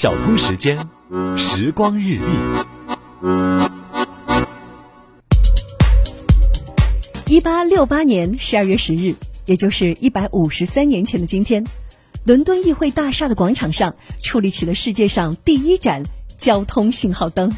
小通时间，时光日历。一八六八年十二月十日，也就是一百五十三年前的今天，伦敦议会大厦的广场上矗立起了世界上第一盏交通信号灯。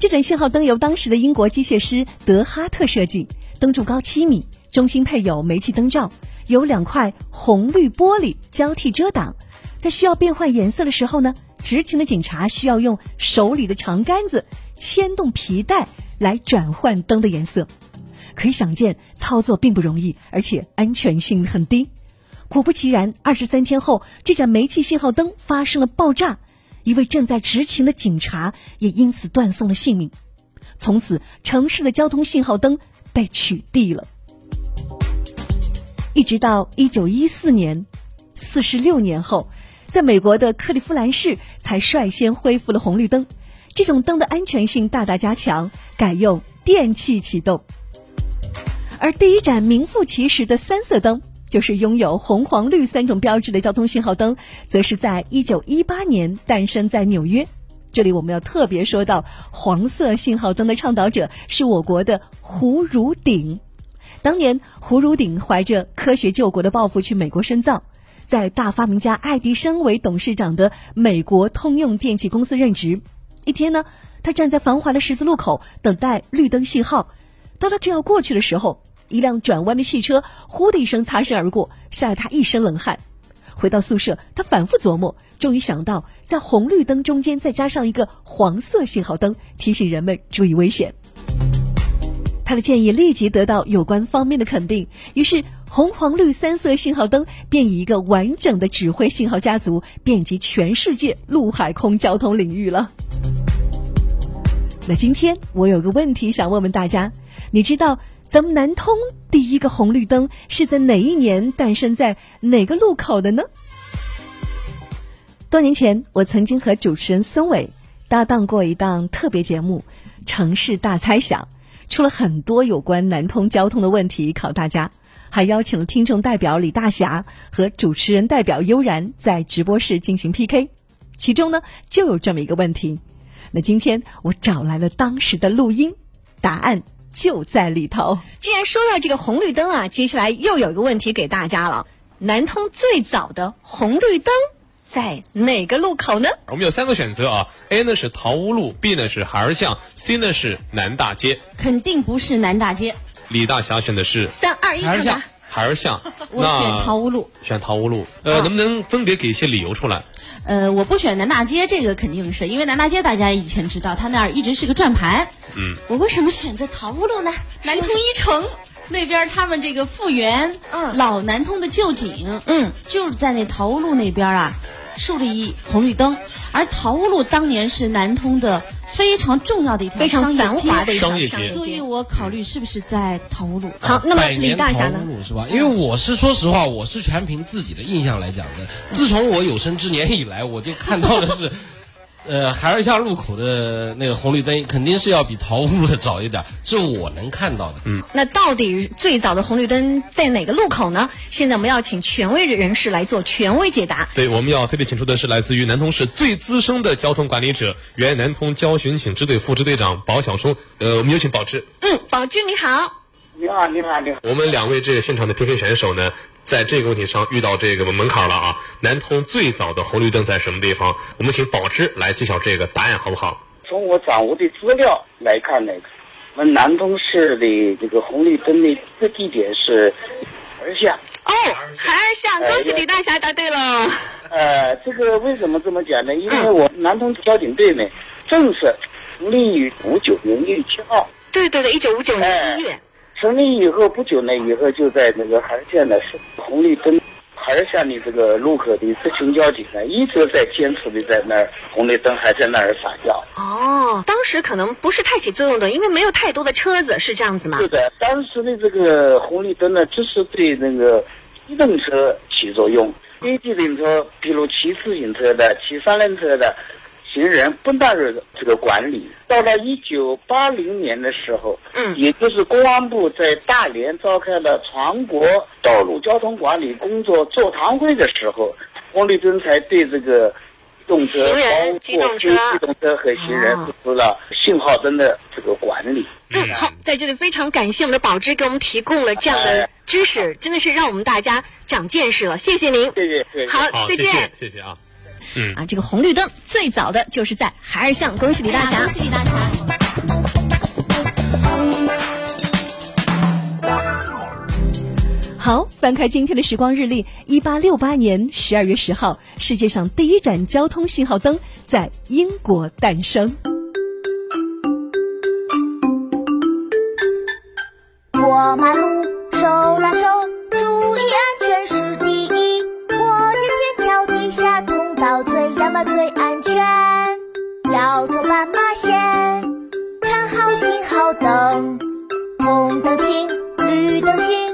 这盏信号灯由当时的英国机械师德哈特设计，灯柱高七米，中心配有煤气灯罩，有两块红绿玻璃交替遮挡。在需要变换颜色的时候呢，执勤的警察需要用手里的长杆子牵动皮带来转换灯的颜色。可以想见，操作并不容易，而且安全性很低。果不其然，二十三天后，这盏煤气信号灯发生了爆炸，一位正在执勤的警察也因此断送了性命。从此，城市的交通信号灯被取缔了。一直到一九一四年，四十六年后，在美国的克利夫兰市才率先恢复了红绿灯。这种灯的安全性大大加强，改用电气启动。而第一盏名副其实的三色灯，就是拥有红、黄、绿三种标志的交通信号灯，则是在一九一八年诞生在纽约。这里我们要特别说到，黄色信号灯的倡导者是我国的胡汝鼎。当年，胡汝鼎怀着科学救国的抱负去美国深造，在大发明家爱迪生为董事长的美国通用电气公司任职。一天呢，他站在繁华的十字路口等待绿灯信号，当他正要过去的时候，一辆转弯的汽车“呼”的一声擦身而过，吓得他一身冷汗。回到宿舍，他反复琢磨，终于想到在红绿灯中间再加上一个黄色信号灯，提醒人们注意危险。他的建议立即得到有关方面的肯定，于是红、黄、绿三色信号灯便以一个完整的指挥信号家族，遍及全世界陆海空交通领域了。那今天我有个问题想问问大家，你知道？咱们南通第一个红绿灯是在哪一年诞生在哪个路口的呢？多年前，我曾经和主持人孙伟搭档过一档特别节目《城市大猜想》，出了很多有关南通交通的问题考大家，还邀请了听众代表李大侠和主持人代表悠然在直播室进行 PK，其中呢就有这么一个问题。那今天我找来了当时的录音，答案。就在里头。既然说到这个红绿灯啊，接下来又有一个问题给大家了：南通最早的红绿灯在哪个路口呢？我们有三个选择啊，A 呢是桃屋路，B 呢是海儿巷，C 呢是南大街。肯定不是南大街。李大侠选的是三二一，抢答。海儿巷，我选桃屋路。选桃屋路，呃，能不能分别给一些理由出来？呃，我不选南大街，这个肯定是因为南大街大家以前知道，它那儿一直是个转盘。嗯，我为什么选择桃屋路呢？南通一城那边他们这个复原，嗯，老南通的旧景，嗯，就是在那桃屋路那边啊，树立红绿灯，而桃屋路当年是南通的。非常重要的一条非常繁华的商业街，所以我考虑是不是在桃屋路。好，那么李大侠呢？是吧？因为我是说实话，我是全凭自己的印象来讲的。自从我有生之年以来，我就看到的是。呃，海儿下路口的那个红绿灯肯定是要比桃屋的早一点，是我能看到的。嗯，那到底最早的红绿灯在哪个路口呢？现在我们要请权威人士来做权威解答。对，我们要特别请出的是来自于南通市最资深的交通管理者，原南通交巡警支队副支队长保小松。呃，我们有请保志。嗯，保志你好。你好，你好，你好。我们两位这个现场的 PK 选手呢？在这个问题上遇到这个门槛了啊！南通最早的红绿灯在什么地方？我们请保芝来揭晓这个答案，好不好？从我掌握的资料来看呢，我们南通市的这个红绿灯的一个地点是海儿巷。哦，孩儿巷，恭喜李大侠答对了。呃，这个为什么这么讲呢？因为我南通交警队呢，正式成立于五九年一月七号。对对对，一九五九年一月。成立以后不久呢，以后就在那个海儿巷的红绿灯，还是像你这个路口的执勤交警呢，一直在坚持的在那儿，红绿灯还在那儿撒尿。哦，当时可能不是太起作用的，因为没有太多的车子，是这样子吗？是的，当时的这个红绿灯呢，只是对那个机动车起作用，非机动车，比如骑自行车的、骑三轮车的。行人不纳入这个管理。到了一九八零年的时候，嗯，也就是公安部在大连召开了全国道路交通管理工作座谈会的时候，红绿灯才对这个动车，行人包机动车括非机动车和行人哦实施了信号灯的这个管理。嗯，好，在这里非常感谢我们的宝芝给我们提供了这样的知识，真的是让我们大家长见识了，谢谢您。谢谢，谢谢。好，好，再见。谢谢，谢谢啊。啊，这个红绿灯最早的就是在海尔巷，恭喜李大侠恭。喜李大侠！好，翻开今天的时光日历，一八六八年十二月十号，世界上第一盏交通信号灯在英国诞生。过马路，手拉手，妈最要么最安全。要走斑马线，看好信号灯。红灯停，绿灯行，